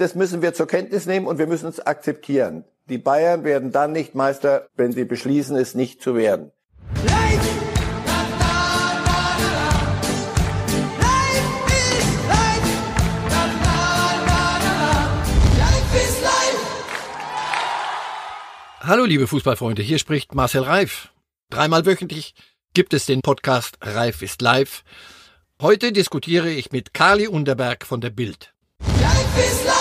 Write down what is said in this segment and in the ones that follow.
das müssen wir zur Kenntnis nehmen und wir müssen es akzeptieren. Die Bayern werden dann nicht Meister, wenn sie beschließen, es nicht zu werden. Hallo liebe Fußballfreunde, hier spricht Marcel Reif. Dreimal wöchentlich gibt es den Podcast Reif ist live. Heute diskutiere ich mit Kali Unterberg von der Bild. Life is life.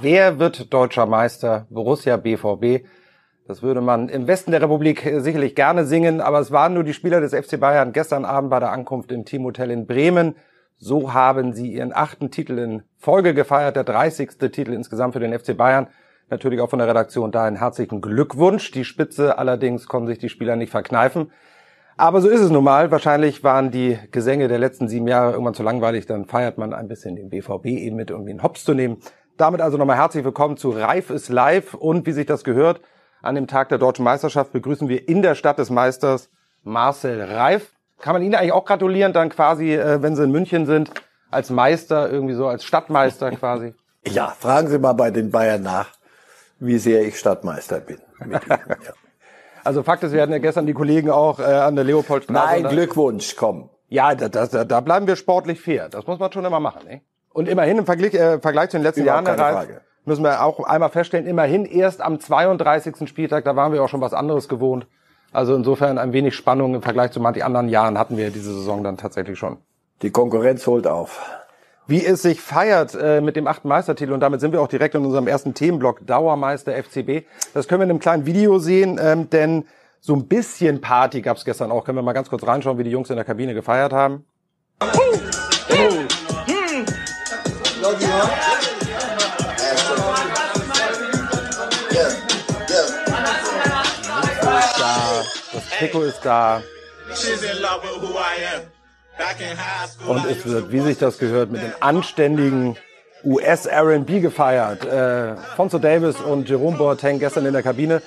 Wer wird deutscher Meister? Borussia BVB. Das würde man im Westen der Republik sicherlich gerne singen, aber es waren nur die Spieler des FC Bayern gestern Abend bei der Ankunft im Teamhotel in Bremen. So haben sie ihren achten Titel in Folge gefeiert, der 30. Titel insgesamt für den FC Bayern natürlich auch von der Redaktion da einen herzlichen Glückwunsch. Die Spitze allerdings konnten sich die Spieler nicht verkneifen. Aber so ist es nun mal. Wahrscheinlich waren die Gesänge der letzten sieben Jahre irgendwann zu langweilig. Dann feiert man ein bisschen den BVB eben mit, irgendwie einen Hops zu nehmen. Damit also nochmal herzlich willkommen zu Reif ist live. Und wie sich das gehört, an dem Tag der Deutschen Meisterschaft begrüßen wir in der Stadt des Meisters Marcel Reif. Kann man Ihnen eigentlich auch gratulieren, dann quasi, äh, wenn Sie in München sind, als Meister, irgendwie so als Stadtmeister quasi? Ja, fragen Sie mal bei den Bayern nach wie sehr ich Stadtmeister bin. ja. Also Fakt ist, wir hatten ja gestern die Kollegen auch äh, an der Leopoldstraße. Nein, Glückwunsch, komm. Ja, da, da, da bleiben wir sportlich fair. Das muss man schon immer machen. Ne? Und immerhin im Vergleich, äh, Vergleich zu den letzten Überhaupt Jahren Reif, müssen wir auch einmal feststellen, immerhin erst am 32. Spieltag, da waren wir auch schon was anderes gewohnt. Also insofern ein wenig Spannung im Vergleich zu manchen anderen Jahren hatten wir diese Saison dann tatsächlich schon. Die Konkurrenz holt auf wie es sich feiert äh, mit dem achten Meistertitel. Und damit sind wir auch direkt in unserem ersten Themenblock Dauermeister FCB. Das können wir in einem kleinen Video sehen, ähm, denn so ein bisschen Party gab's gestern auch. Können wir mal ganz kurz reinschauen, wie die Jungs in der Kabine gefeiert haben. Das Trikot ist da. Und es wird, wie sich das gehört, mit dem anständigen US R&B gefeiert. Äh, Fonzo Davis und Jerome Boateng gestern in der Kabine.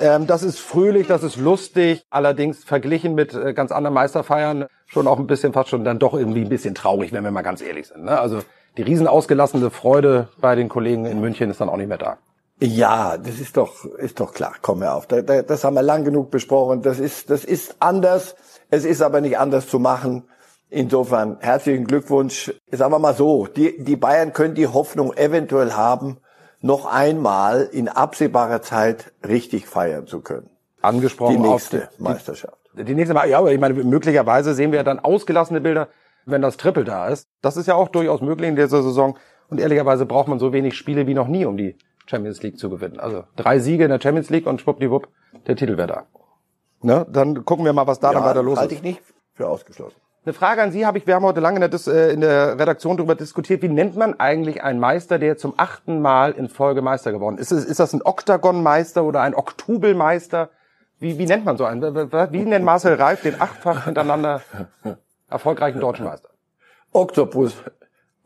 Ähm, das ist fröhlich, das ist lustig, allerdings verglichen mit äh, ganz anderen Meisterfeiern schon auch ein bisschen fast schon dann doch irgendwie ein bisschen traurig, wenn wir mal ganz ehrlich sind. Ne? Also die riesen ausgelassene Freude bei den Kollegen in München ist dann auch nicht mehr da. Ja, das ist doch, ist doch klar. Komm mir auf. Das haben wir lang genug besprochen. Das ist, das ist anders. Es ist aber nicht anders zu machen. Insofern herzlichen Glückwunsch. Sagen wir mal so, die, die Bayern können die Hoffnung eventuell haben, noch einmal in absehbarer Zeit richtig feiern zu können. Angesprochen die nächste die, Meisterschaft. Die, die nächste Mal, ja, aber ich meine, möglicherweise sehen wir dann ausgelassene Bilder, wenn das Triple da ist. Das ist ja auch durchaus möglich in dieser Saison. Und ehrlicherweise braucht man so wenig Spiele wie noch nie, um die Champions League zu gewinnen. Also drei Siege in der Champions League und schwuppdiwupp, der Titel wäre da. Ne? Dann gucken wir mal, was da ja, dann weiter los ist. Halte ich nicht für ausgeschlossen. Eine Frage an Sie habe ich, wir haben heute lange in der, Dis äh, in der Redaktion darüber diskutiert, wie nennt man eigentlich einen Meister, der zum achten Mal in Folge Meister geworden ist? Ist, ist das ein Oktagon-Meister oder ein Oktubelmeister? Wie, wie nennt man so einen? Wie nennt Marcel Reif den achtfach hintereinander erfolgreichen deutschen Meister? Oktopus.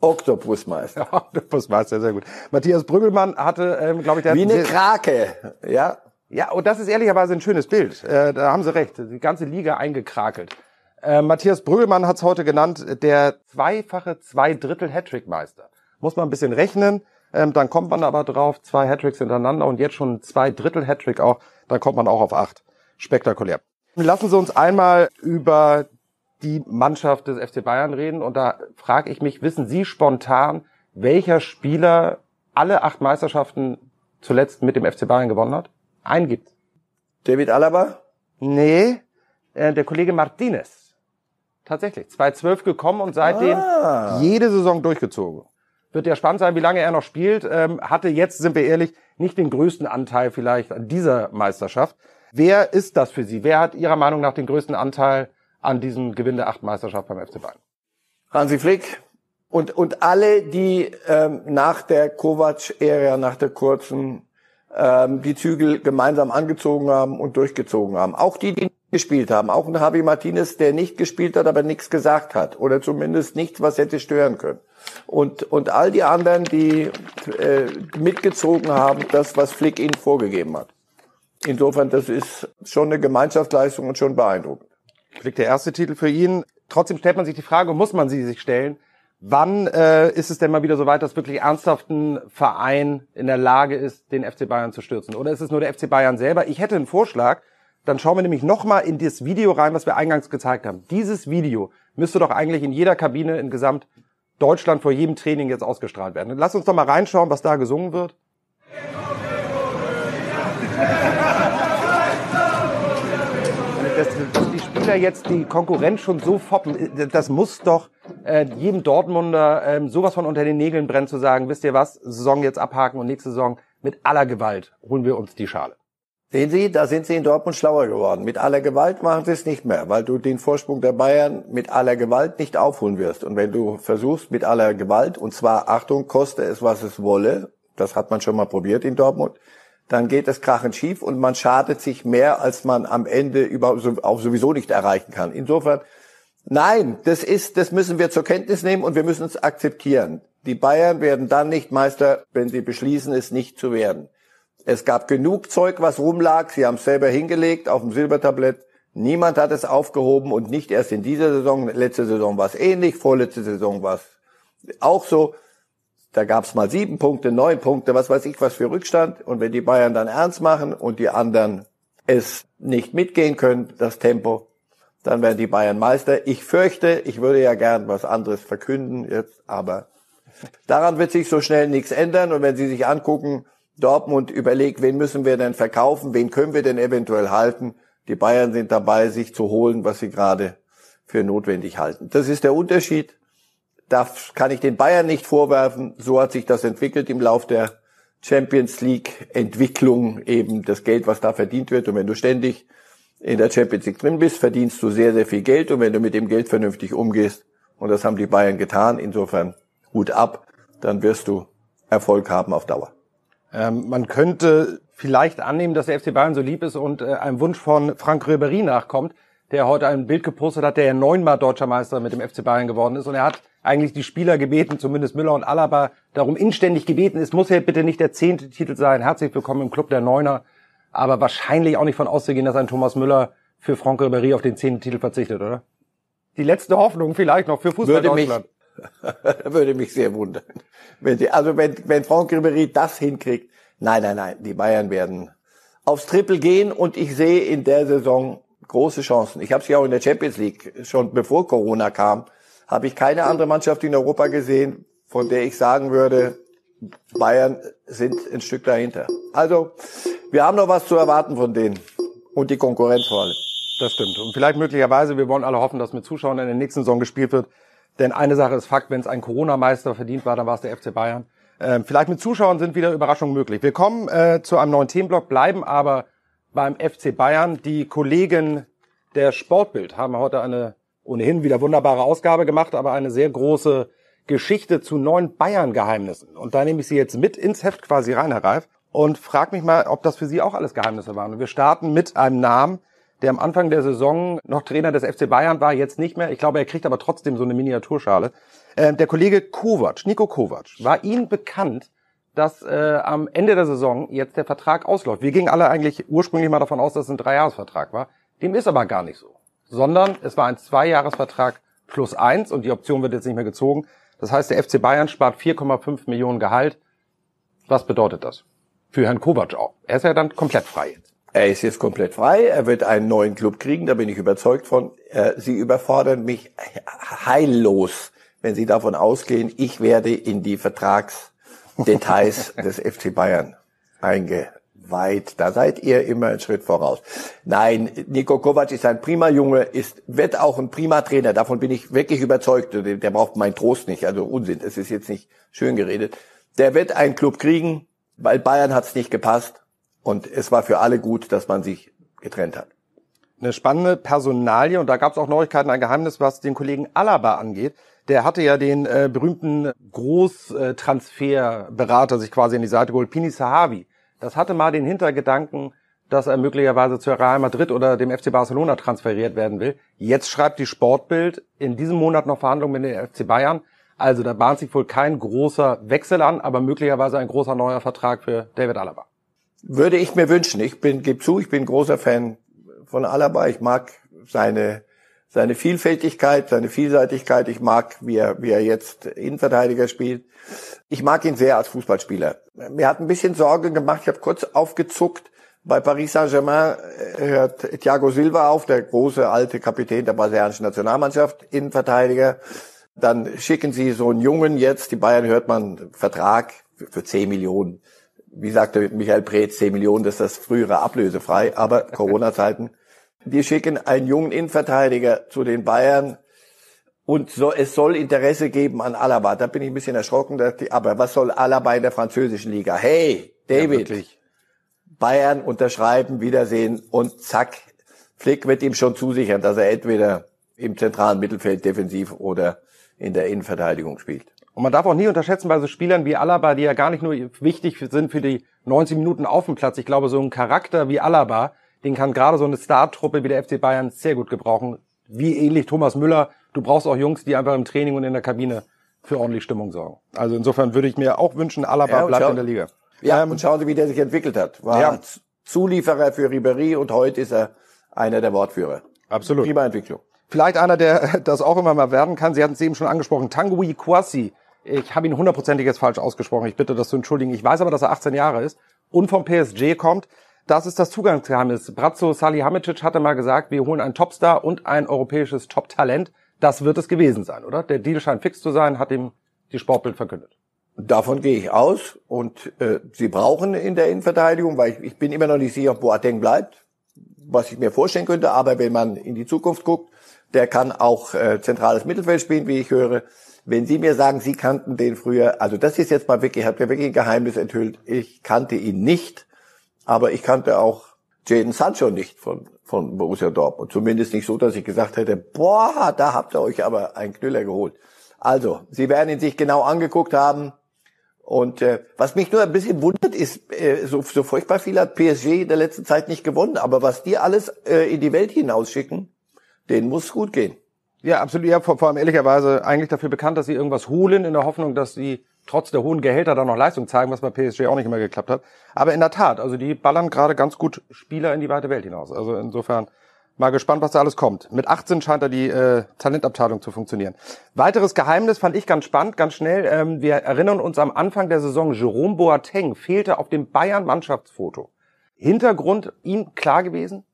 Oktopusmeister. Ja, Oktopusmeister, sehr gut. Matthias Brüggelmann hatte, ähm, glaube ich, der Wie eine Krake, ja. Ja, und das ist ehrlicherweise ein schönes Bild. Äh, da haben Sie recht. Die ganze Liga eingekrakelt. Äh, Matthias Brüggelmann hat es heute genannt, der zweifache Zwei-Drittel-Hattrick-Meister. Muss man ein bisschen rechnen, ähm, dann kommt man aber drauf, zwei Hattricks hintereinander und jetzt schon zwei Drittel Hattrick auch, dann kommt man auch auf acht. Spektakulär. Lassen Sie uns einmal über die Mannschaft des FC Bayern reden und da frage ich mich, wissen Sie spontan, welcher Spieler alle acht Meisterschaften zuletzt mit dem FC Bayern gewonnen hat? Einen gibt's. David Alaba? Nee, äh, der Kollege Martinez. Tatsächlich. 2012 gekommen und seitdem ah. jede Saison durchgezogen. Wird ja spannend sein, wie lange er noch spielt. Ähm, hatte jetzt, sind wir ehrlich, nicht den größten Anteil vielleicht an dieser Meisterschaft. Wer ist das für Sie? Wer hat Ihrer Meinung nach den größten Anteil an diesem Gewinn der acht Meisterschaft beim FC Bayern? Hansi Flick und, und alle, die ähm, nach der Kovac-Ära, nach der kurzen, ähm, die Zügel gemeinsam angezogen haben und durchgezogen haben. Auch die, die gespielt haben. Auch ein Javi Martinez, der nicht gespielt hat, aber nichts gesagt hat. Oder zumindest nichts, was hätte stören können. Und, und all die anderen, die äh, mitgezogen haben, das, was Flick ihnen vorgegeben hat. Insofern, das ist schon eine Gemeinschaftsleistung und schon beeindruckend. Flick der erste Titel für ihn. Trotzdem stellt man sich die Frage, muss man sie sich stellen, Wann äh, ist es denn mal wieder so weit, dass wirklich ernsthaft ein Verein in der Lage ist, den FC Bayern zu stürzen? Oder ist es nur der FC Bayern selber? Ich hätte einen Vorschlag. Dann schauen wir nämlich nochmal in das Video rein, was wir eingangs gezeigt haben. Dieses Video müsste doch eigentlich in jeder Kabine in Gesamt Deutschland vor jedem Training jetzt ausgestrahlt werden. Lass uns doch mal reinschauen, was da gesungen wird. Die Spieler jetzt die Konkurrenz schon so foppen, das muss doch äh, jedem Dortmunder äh, sowas von unter den Nägeln brennen zu sagen, wisst ihr was, Saison jetzt abhaken und nächste Saison mit aller Gewalt holen wir uns die Schale. Sehen Sie, da sind Sie in Dortmund schlauer geworden. Mit aller Gewalt machen Sie es nicht mehr, weil du den Vorsprung der Bayern mit aller Gewalt nicht aufholen wirst. Und wenn du versuchst mit aller Gewalt, und zwar, Achtung, koste es, was es wolle, das hat man schon mal probiert in Dortmund, dann geht es krachend schief und man schadet sich mehr, als man am Ende überhaupt auch sowieso nicht erreichen kann. Insofern, nein, das ist, das müssen wir zur Kenntnis nehmen und wir müssen es akzeptieren. Die Bayern werden dann nicht Meister, wenn sie beschließen, es nicht zu werden. Es gab genug Zeug, was rumlag. Sie haben es selber hingelegt auf dem Silbertablett. Niemand hat es aufgehoben und nicht erst in dieser Saison. Letzte Saison war es ähnlich, vorletzte Saison war es auch so. Da gab es mal sieben Punkte, neun Punkte, was weiß ich, was für Rückstand. Und wenn die Bayern dann ernst machen und die anderen es nicht mitgehen können, das Tempo, dann werden die Bayern Meister. Ich fürchte, ich würde ja gern was anderes verkünden jetzt, aber daran wird sich so schnell nichts ändern. Und wenn Sie sich angucken, Dortmund überlegt, wen müssen wir denn verkaufen, wen können wir denn eventuell halten. Die Bayern sind dabei, sich zu holen, was sie gerade für notwendig halten. Das ist der Unterschied. Da kann ich den Bayern nicht vorwerfen. So hat sich das entwickelt im Lauf der Champions League Entwicklung, eben das Geld, was da verdient wird. Und wenn du ständig in der Champions League drin bist, verdienst du sehr, sehr viel Geld. Und wenn du mit dem Geld vernünftig umgehst, und das haben die Bayern getan, insofern Hut ab, dann wirst du Erfolg haben auf Dauer. Ähm, man könnte vielleicht annehmen, dass der FC Bayern so lieb ist und äh, einem Wunsch von Frank Ribéry nachkommt, der heute ein Bild gepostet hat, der ja neunmal deutscher Meister mit dem FC Bayern geworden ist. Und er hat eigentlich die Spieler gebeten, zumindest Müller und Alaba, darum inständig gebeten, es muss ja bitte nicht der zehnte Titel sein. Herzlich willkommen im Club der Neuner. Aber wahrscheinlich auch nicht von auszugehen, dass ein Thomas Müller für Frank Ribéry auf den zehnten Titel verzichtet, oder? Die letzte Hoffnung vielleicht noch für Fußball würde Deutschland. Mich, Würde mich sehr wundern. Wenn die, also wenn, wenn Franck Ribéry das hinkriegt, nein, nein, nein, die Bayern werden aufs Triple gehen und ich sehe in der Saison große Chancen. Ich habe ja auch in der Champions League, schon bevor Corona kam, habe ich keine andere Mannschaft in Europa gesehen, von der ich sagen würde, Bayern sind ein Stück dahinter. Also, wir haben noch was zu erwarten von denen. Und die Konkurrenz vor allem. Das stimmt. Und vielleicht möglicherweise, wir wollen alle hoffen, dass mit Zuschauern in der nächsten Saison gespielt wird, denn eine Sache ist Fakt, wenn es ein Corona-Meister verdient war, dann war es der FC Bayern. Ähm, vielleicht mit Zuschauern sind wieder Überraschungen möglich. Wir kommen äh, zu einem neuen Themenblock, bleiben aber beim FC Bayern. Die Kollegen der Sportbild haben heute eine ohnehin wieder wunderbare Ausgabe gemacht, aber eine sehr große Geschichte zu neuen Bayern-Geheimnissen. Und da nehme ich Sie jetzt mit ins Heft quasi rein, Herr Reif, und frage mich mal, ob das für Sie auch alles Geheimnisse waren. Und wir starten mit einem Namen, der am Anfang der Saison noch Trainer des FC Bayern war, jetzt nicht mehr. Ich glaube, er kriegt aber trotzdem so eine Miniaturschale. Äh, der Kollege Kovac, Nico Kovac, war Ihnen bekannt, dass äh, am Ende der Saison jetzt der Vertrag ausläuft. Wir gingen alle eigentlich ursprünglich mal davon aus, dass es ein Dreijahresvertrag war. Dem ist aber gar nicht so. Sondern es war ein Zweijahresvertrag plus eins und die Option wird jetzt nicht mehr gezogen. Das heißt, der FC Bayern spart 4,5 Millionen Gehalt. Was bedeutet das? Für Herrn Kovac auch. Er ist ja dann komplett frei jetzt. Er ist jetzt komplett frei, er wird einen neuen Club kriegen, da bin ich überzeugt von. Äh, Sie überfordern mich heillos, wenn Sie davon ausgehen, ich werde in die Vertragsdetails des FC Bayern eingeweiht. Da seid ihr immer einen Schritt voraus. Nein, Nico Kovac ist ein prima Junge, ist, wird auch ein prima Trainer, davon bin ich wirklich überzeugt. Der braucht meinen Trost nicht, also Unsinn, es ist jetzt nicht schön geredet. Der wird einen Club kriegen, weil Bayern hat es nicht gepasst und es war für alle gut, dass man sich getrennt hat. Eine spannende Personalie und da gab es auch Neuigkeiten, ein Geheimnis, was den Kollegen Alaba angeht. Der hatte ja den äh, berühmten Großtransferberater sich quasi in die Seite geholt, Pini Sahavi. Das hatte mal den Hintergedanken, dass er möglicherweise zu Real Madrid oder dem FC Barcelona transferiert werden will. Jetzt schreibt die Sportbild in diesem Monat noch Verhandlungen mit dem FC Bayern. Also da bahnt sich wohl kein großer Wechsel an, aber möglicherweise ein großer neuer Vertrag für David Alaba. Würde ich mir wünschen. Ich bin, gebe zu, ich bin großer Fan von Alaba. Ich mag seine seine Vielfältigkeit, seine Vielseitigkeit. Ich mag, wie er, wie er jetzt Innenverteidiger spielt. Ich mag ihn sehr als Fußballspieler. Mir hat ein bisschen Sorge gemacht, ich habe kurz aufgezuckt. Bei Paris Saint-Germain äh, hört Thiago Silva auf, der große alte Kapitän der brasilianischen Nationalmannschaft, Innenverteidiger. Dann schicken sie so einen Jungen jetzt, die Bayern hört man, Vertrag für 10 Millionen. Wie sagte Michael Preetz, 10 Millionen, das ist das frühere ablösefrei, aber Corona-Zeiten. Die schicken einen jungen Innenverteidiger zu den Bayern und so, es soll Interesse geben an Alaba. Da bin ich ein bisschen erschrocken. Die, aber was soll Alaba in der französischen Liga? Hey, David, ja, Bayern unterschreiben, Wiedersehen und zack. Flick wird ihm schon zusichern, dass er entweder im zentralen Mittelfeld defensiv oder in der Innenverteidigung spielt. Und man darf auch nie unterschätzen bei so Spielern wie Alaba, die ja gar nicht nur wichtig sind für die 90 Minuten auf dem Platz. Ich glaube, so ein Charakter wie Alaba, den kann gerade so eine Startruppe wie der FC Bayern sehr gut gebrauchen. Wie ähnlich Thomas Müller. Du brauchst auch Jungs, die einfach im Training und in der Kabine für ordentlich Stimmung sorgen. Also insofern würde ich mir auch wünschen, Alaba ja, bleibt schau, in der Liga. Ja, ähm, und schauen Sie, wie der sich entwickelt hat. War ja. Zulieferer für Ribéry und heute ist er einer der Wortführer. Absolut. Prima Entwicklung. Vielleicht einer, der das auch immer mal werden kann. Sie hatten es eben schon angesprochen. Tanguy Kwasi. Ich habe ihn hundertprozentig jetzt falsch ausgesprochen. Ich bitte das zu entschuldigen. Ich weiß aber, dass er 18 Jahre ist und vom PSG kommt. Das ist das Zugangsgeheimnis. Brazzo Salihamidzic hatte mal gesagt, wir holen einen Topstar und ein europäisches Top-Talent. Das wird es gewesen sein, oder? Der Deal scheint fix zu sein, hat ihm die Sportbild verkündet. Davon gehe ich aus. Und äh, sie brauchen in der Innenverteidigung, weil ich, ich bin immer noch nicht sicher, ob Boateng bleibt, was ich mir vorstellen könnte. Aber wenn man in die Zukunft guckt, der kann auch äh, zentrales Mittelfeld spielen, wie ich höre. Wenn Sie mir sagen, Sie kannten den früher, also das ist jetzt mal wirklich, hat mir wirklich ein Geheimnis enthüllt. Ich kannte ihn nicht. Aber ich kannte auch Jaden Sancho nicht von, von Borussia Dortmund. Zumindest nicht so, dass ich gesagt hätte, boah, da habt ihr euch aber einen Knüller geholt. Also, Sie werden ihn sich genau angeguckt haben. Und äh, was mich nur ein bisschen wundert, ist, äh, so, so furchtbar viel hat PSG in der letzten Zeit nicht gewonnen. Aber was die alles äh, in die Welt hinausschicken, denen muss gut gehen. Ja, absolut. Ja, vor, vor allem ehrlicherweise eigentlich dafür bekannt, dass sie irgendwas holen in der Hoffnung, dass sie trotz der hohen Gehälter da noch Leistung zeigen, was bei PSG auch nicht immer geklappt hat. Aber in der Tat, also die ballern gerade ganz gut Spieler in die weite Welt hinaus. Also insofern mal gespannt, was da alles kommt. Mit 18 scheint da die äh, Talentabteilung zu funktionieren. Weiteres Geheimnis fand ich ganz spannend, ganz schnell. Ähm, wir erinnern uns am Anfang der Saison, Jerome Boateng fehlte auf dem Bayern-Mannschaftsfoto. Hintergrund ihm klar gewesen?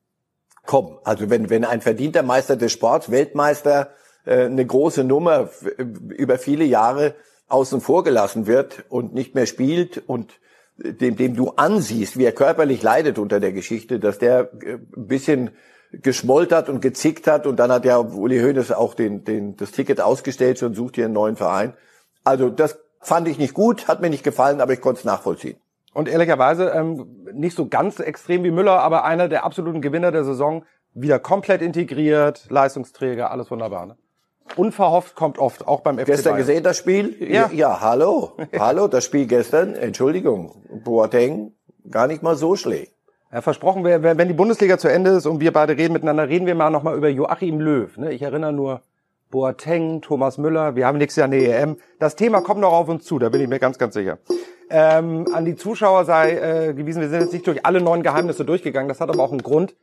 Komm, also wenn, wenn ein verdienter Meister des Sports, Weltmeister, äh, eine große Nummer über viele Jahre außen vor gelassen wird und nicht mehr spielt und dem, dem du ansiehst, wie er körperlich leidet unter der Geschichte, dass der äh, ein bisschen geschmoltert und gezickt hat und dann hat ja Uli Hoeneß auch den, den, das Ticket ausgestellt und sucht hier einen neuen Verein. Also das fand ich nicht gut, hat mir nicht gefallen, aber ich konnte es nachvollziehen. Und ehrlicherweise ähm, nicht so ganz extrem wie Müller, aber einer der absoluten Gewinner der Saison, wieder komplett integriert, Leistungsträger, alles wunderbar. Ne? Unverhofft kommt oft, auch beim FC Gestern Bayern. gesehen das Spiel? Ja, ja hallo. hallo, das Spiel gestern, Entschuldigung, Boateng, gar nicht mal so schlecht. Ja, versprochen, wenn die Bundesliga zu Ende ist und wir beide reden miteinander, reden wir mal nochmal über Joachim Löw. Ne? Ich erinnere nur Boateng, Thomas Müller, wir haben nächstes Jahr eine EM. Das Thema kommt noch auf uns zu, da bin ich mir ganz, ganz sicher. Ähm, an die Zuschauer sei äh, gewiesen, wir sind jetzt nicht durch alle neuen Geheimnisse durchgegangen, das hat aber auch einen Grund.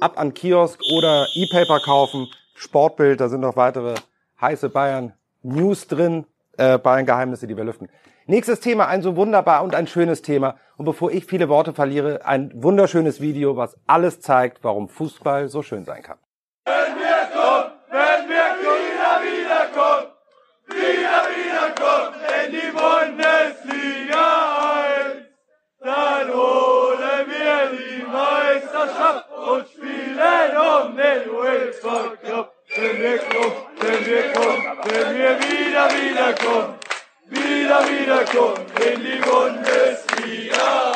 Ab an Kiosk oder E-Paper kaufen, Sportbild, da sind noch weitere heiße Bayern News drin, äh, Bayern Geheimnisse, die wir lüften. Nächstes Thema, ein so wunderbar und ein schönes Thema. Und bevor ich viele Worte verliere, ein wunderschönes Video, was alles zeigt, warum Fußball so schön sein kann. Wenn wir kommen, wenn wir wieder wiederkommen, wieder wiederkommen in die Bundesliga 1, dann holen wir die Meisterschaft und spielen um den UEFA Cup. Wenn wir kommen, kommen, wenn wir wieder, wieder kommen, wieder, wieder kommen in die Bundesliga.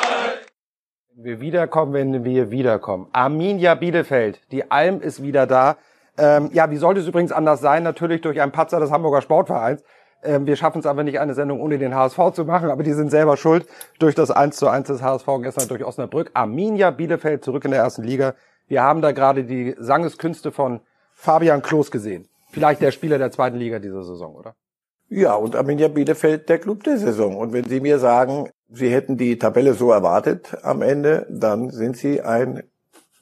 Wenn wir wiederkommen, wenn wir wiederkommen. Arminia Bielefeld, die Alm ist wieder da. Ähm, ja, wie sollte es übrigens anders sein? Natürlich durch einen Patzer des Hamburger Sportvereins. Ähm, wir schaffen es aber nicht, eine Sendung ohne den HSV zu machen, aber die sind selber schuld durch das 1 zu 1 des HSV gestern durch Osnabrück. Arminia Bielefeld zurück in der ersten Liga. Wir haben da gerade die Sangeskünste von Fabian Klos gesehen. Vielleicht der Spieler der zweiten Liga dieser Saison, oder? Ja, und Arminia Bielefeld der Club der Saison. Und wenn Sie mir sagen, Sie hätten die Tabelle so erwartet am Ende, dann sind Sie ein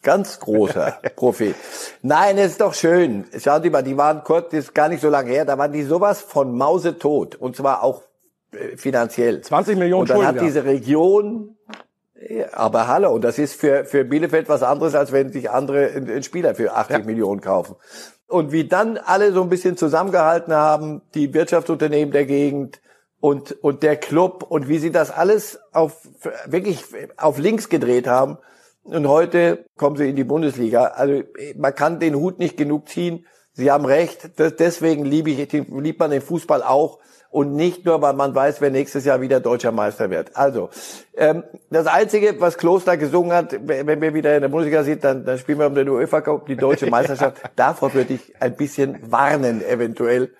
Ganz großer Prophet. Nein, es ist doch schön. Schauen Sie mal, die waren kurz, das ist gar nicht so lange her, da waren die sowas von mausetot. Und zwar auch äh, finanziell. 20 Millionen Und dann Schulden hat diese Region, ja, aber hallo, und das ist für, für Bielefeld was anderes, als wenn sich andere einen Spieler für 80 Ja. Millionen kaufen. Und wie dann alle so ein bisschen zusammengehalten haben, die Wirtschaftsunternehmen der Gegend und, und der Club und wie sie das alles auf, wirklich auf links gedreht haben. Und heute kommen sie in die Bundesliga. Also man kann den Hut nicht genug ziehen. Sie haben recht. Deswegen liebe ich, liebt man den Fußball auch. Und nicht nur, weil man weiß, wer nächstes Jahr wieder deutscher Meister wird. Also, ähm, das Einzige, was Kloster gesungen hat, wenn wir wieder in der Bundesliga sind, dann, dann spielen wir um den UEFA Cup, die deutsche Meisterschaft. Davor würde ich ein bisschen warnen, eventuell,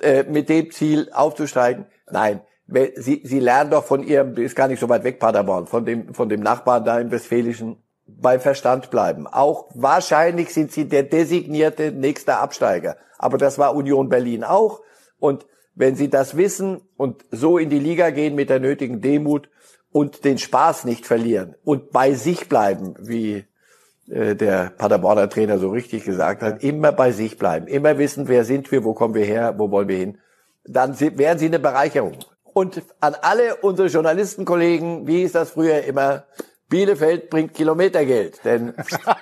äh, mit dem Ziel aufzusteigen. Nein, Sie, Sie lernen doch von Ihrem, ist gar nicht so weit weg, Paderborn, von dem, von dem Nachbarn da im Westfälischen, bei Verstand bleiben. Auch wahrscheinlich sind Sie der designierte nächste Absteiger. Aber das war Union Berlin auch. Und wenn Sie das wissen und so in die Liga gehen mit der nötigen Demut und den Spaß nicht verlieren und bei sich bleiben, wie äh, der Paderborner Trainer so richtig gesagt hat, immer bei sich bleiben, immer wissen, wer sind wir, wo kommen wir her, wo wollen wir hin, dann sind- wären Sie eine Bereicherung. Und an alle unsere Journalistenkollegen, wie ist das früher immer, Bielefeld bringt Kilometergeld, denn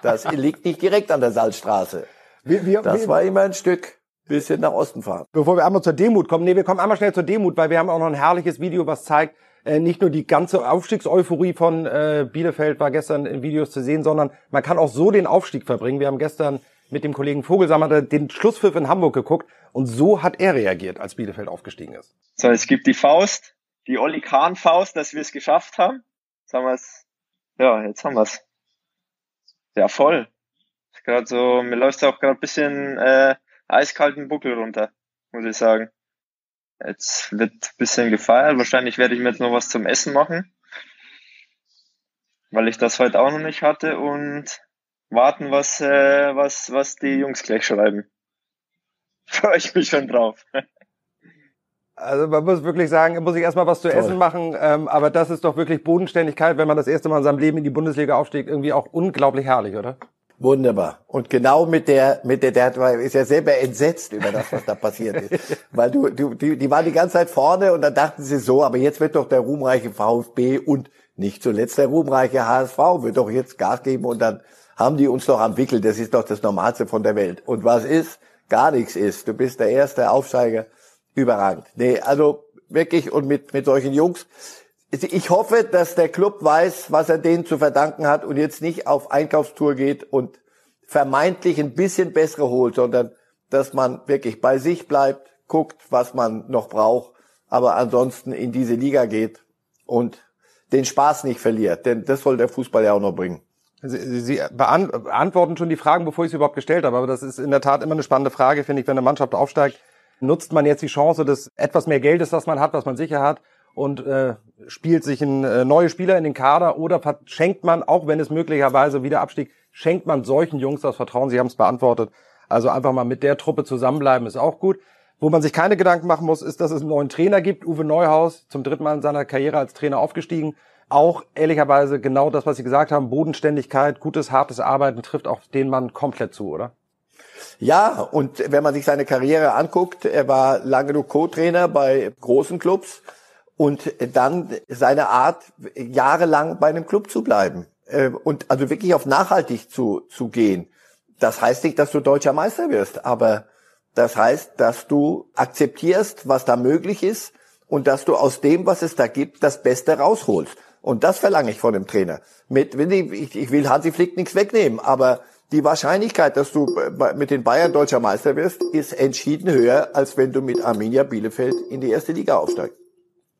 das liegt nicht direkt an der Salzstraße. Wir, wir, Das wir, war immer ein Stück bisschen nach Osten fahren. bevor wir einmal zur Demut kommen, nee, wir kommen einmal schnell zur Demut, weil wir haben auch noch ein herrliches Video, was zeigt, äh, nicht nur die ganze Aufstiegseuphorie von äh, Bielefeld war gestern in Videos zu sehen, sondern man kann auch so den Aufstieg verbringen. Wir haben gestern mit dem Kollegen Vogelsammer den Schlusspfiff in Hamburg geguckt und so hat er reagiert, als Bielefeld aufgestiegen ist. So, es gibt die Faust, die Olli Kahn Faust, dass wir es geschafft haben. Jetzt haben wir's. Ja, jetzt haben wir's. Ja, voll. Gerade so, mir läuft's auch gerade ein bisschen äh, eiskalten Buckel runter, muss ich sagen. Jetzt wird ein bisschen gefeiert. Wahrscheinlich werde ich mir jetzt noch was zum Essen machen, weil ich das heute auch noch nicht hatte und warten, was äh, was was die Jungs gleich schreiben. Freue ich mich schon drauf. Also man muss wirklich sagen, muss ich erstmal was zu Toll. essen machen, ähm, aber das ist doch wirklich Bodenständigkeit, wenn man das erste Mal in seinem Leben in die Bundesliga aufstiegt, irgendwie auch unglaublich herrlich, oder? Wunderbar. Und genau mit der, mit der, der war- ist ja selber entsetzt über das, was da passiert ist. Weil du, du, die, die waren die ganze Zeit vorne und dann dachten sie so, aber jetzt wird doch der ruhmreiche VfB und nicht zuletzt der ruhmreiche HSV wird doch jetzt Gas geben und dann haben die uns doch am Wickel. Das ist doch das Normalste von der Welt. Und was ist? Gar nichts ist. Du bist der erste Aufsteiger. Überragend. Nee, also wirklich und mit, mit solchen Jungs. Ich hoffe, dass der Club weiß, was er denen zu verdanken hat und jetzt nicht auf Einkaufstour geht und vermeintlich ein bisschen bessere holt, sondern dass man wirklich bei sich bleibt, guckt, was man noch braucht, aber ansonsten in diese Liga geht und den Spaß nicht verliert, denn das soll der Fußball ja auch noch bringen. Sie, Sie beant beantworten schon die Fragen, bevor ich sie überhaupt gestellt habe. Aber das ist in der Tat immer eine spannende Frage, finde ich, wenn eine Mannschaft aufsteigt. Nutzt man jetzt die Chance des etwas mehr Geldes, das man hat, was man sicher hat, und äh, spielt sich ein äh, neue Spieler in den Kader oder schenkt man, auch wenn es möglicherweise wieder abstieg, schenkt man solchen Jungs das Vertrauen? Sie haben es beantwortet. Also einfach mal mit der Truppe zusammenbleiben ist auch gut. Wo man sich keine Gedanken machen muss, ist, dass es einen neuen Trainer gibt. Uwe Neuhaus, zum dritten Mal in seiner Karriere als Trainer aufgestiegen. Auch ehrlicherweise genau das, was Sie gesagt haben, Bodenständigkeit, gutes, hartes Arbeiten trifft auch den Mann komplett zu, oder? Ja, und wenn man sich seine Karriere anguckt, er war lange genug Co-Trainer bei großen Clubs und dann seine Art, jahrelang bei einem Club zu bleiben äh, und also wirklich auf nachhaltig zu, zu gehen. Das heißt nicht, dass du deutscher Meister wirst, aber das heißt, dass du akzeptierst, was da möglich ist und dass du aus dem, was es da gibt, das Beste rausholst. Und das verlange ich von dem Trainer. Mit, ich ich will Hansi Flick nichts wegnehmen, aber die Wahrscheinlichkeit, dass du mit den Bayern deutscher Meister wirst, ist entschieden höher, als wenn du mit Arminia Bielefeld in die erste Liga aufsteigst.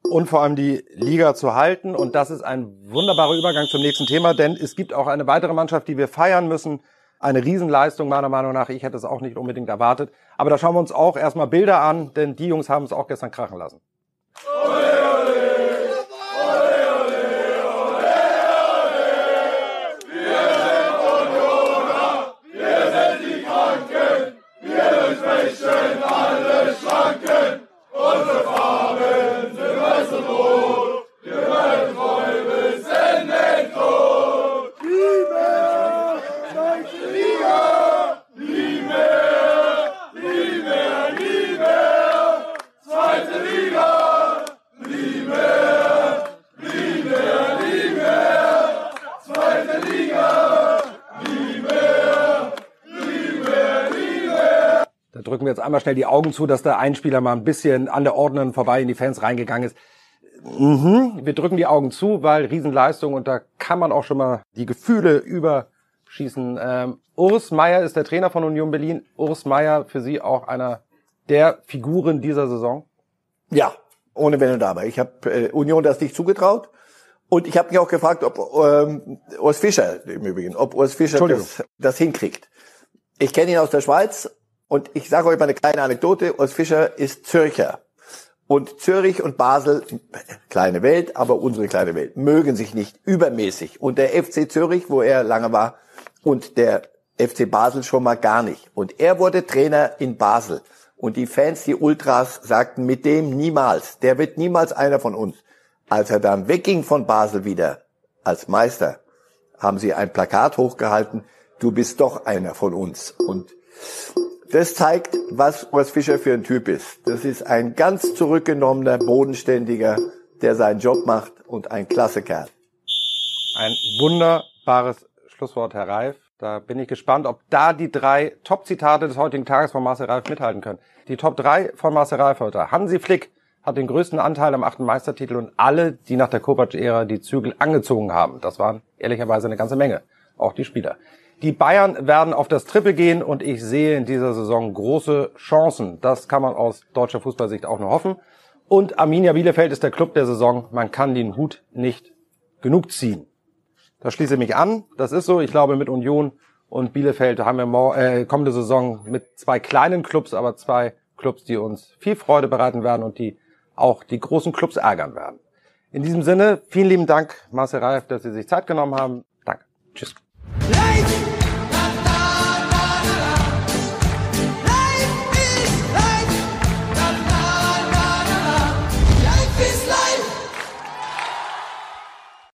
Und vor allem die Liga zu halten. Und das ist ein wunderbarer Übergang zum nächsten Thema, denn es gibt auch eine weitere Mannschaft, die wir feiern müssen. Eine Riesenleistung meiner Meinung nach. Ich hätte es auch nicht unbedingt erwartet. Aber da schauen wir uns auch erstmal Bilder an, denn die Jungs haben es auch gestern krachen lassen. drücken wir einmal schnell die Augen zu, dass da ein Spieler mal ein bisschen an der Ordnung vorbei in die Fans reingegangen ist. Mhm, wir drücken die Augen zu, weil Riesenleistung und da kann man auch schon mal die Gefühle überschießen. Ähm, Urs Meier ist der Trainer von Union Berlin. Urs Meier für Sie auch einer der Figuren dieser Saison? Ja, ohne Wenn und Aber. Ich habe äh, Union das nicht zugetraut. Und ich habe mich auch gefragt, ob ähm, Urs Fischer im Übrigen, ob Urs Fischer das, das hinkriegt. Ich kenne ihn aus der Schweiz und ich sage euch mal eine kleine Anekdote. Urs Fischer ist Zürcher. Und Zürich und Basel, kleine Welt, aber unsere kleine Welt, mögen sich nicht übermäßig. Und der FC Zürich, wo er lange war, und der FC Basel schon mal gar nicht. Und er wurde Trainer in Basel. Und die Fans, die Ultras, sagten mit dem niemals. Der wird niemals einer von uns. Als er dann wegging von Basel wieder als Meister, haben sie ein Plakat hochgehalten. Du bist doch einer von uns. Und das zeigt, was Urs Fischer für ein Typ ist. Das ist ein ganz zurückgenommener, bodenständiger, der seinen Job macht und ein klasse Kerl. Ein wunderbares Schlusswort, Herr Reif. Da bin ich gespannt, ob da die drei Top-Zitate des heutigen Tages von Marcel Reif mithalten können. Die Top 3 von Marcel Reif heute. Hansi Flick hat den größten Anteil am achten Meistertitel und alle, die nach der Kovac-Ära die Zügel angezogen haben. Das waren ehrlicherweise eine ganze Menge. Auch die Spieler. Die Bayern werden auf das Triple gehen und ich sehe in dieser Saison große Chancen. Das kann man aus deutscher Fußballsicht auch nur hoffen. Und Arminia Bielefeld ist der Club der Saison. Man kann den Hut nicht genug ziehen. Da schließe ich mich an. Das ist so. Ich glaube, mit Union und Bielefeld haben wir äh, kommende Saison mit zwei kleinen Clubs, aber zwei Clubs, die uns viel Freude bereiten werden und die auch die großen Clubs ärgern werden. In diesem Sinne, vielen lieben Dank, Marcel Reif, dass Sie sich Zeit genommen haben. Danke. Tschüss. Light!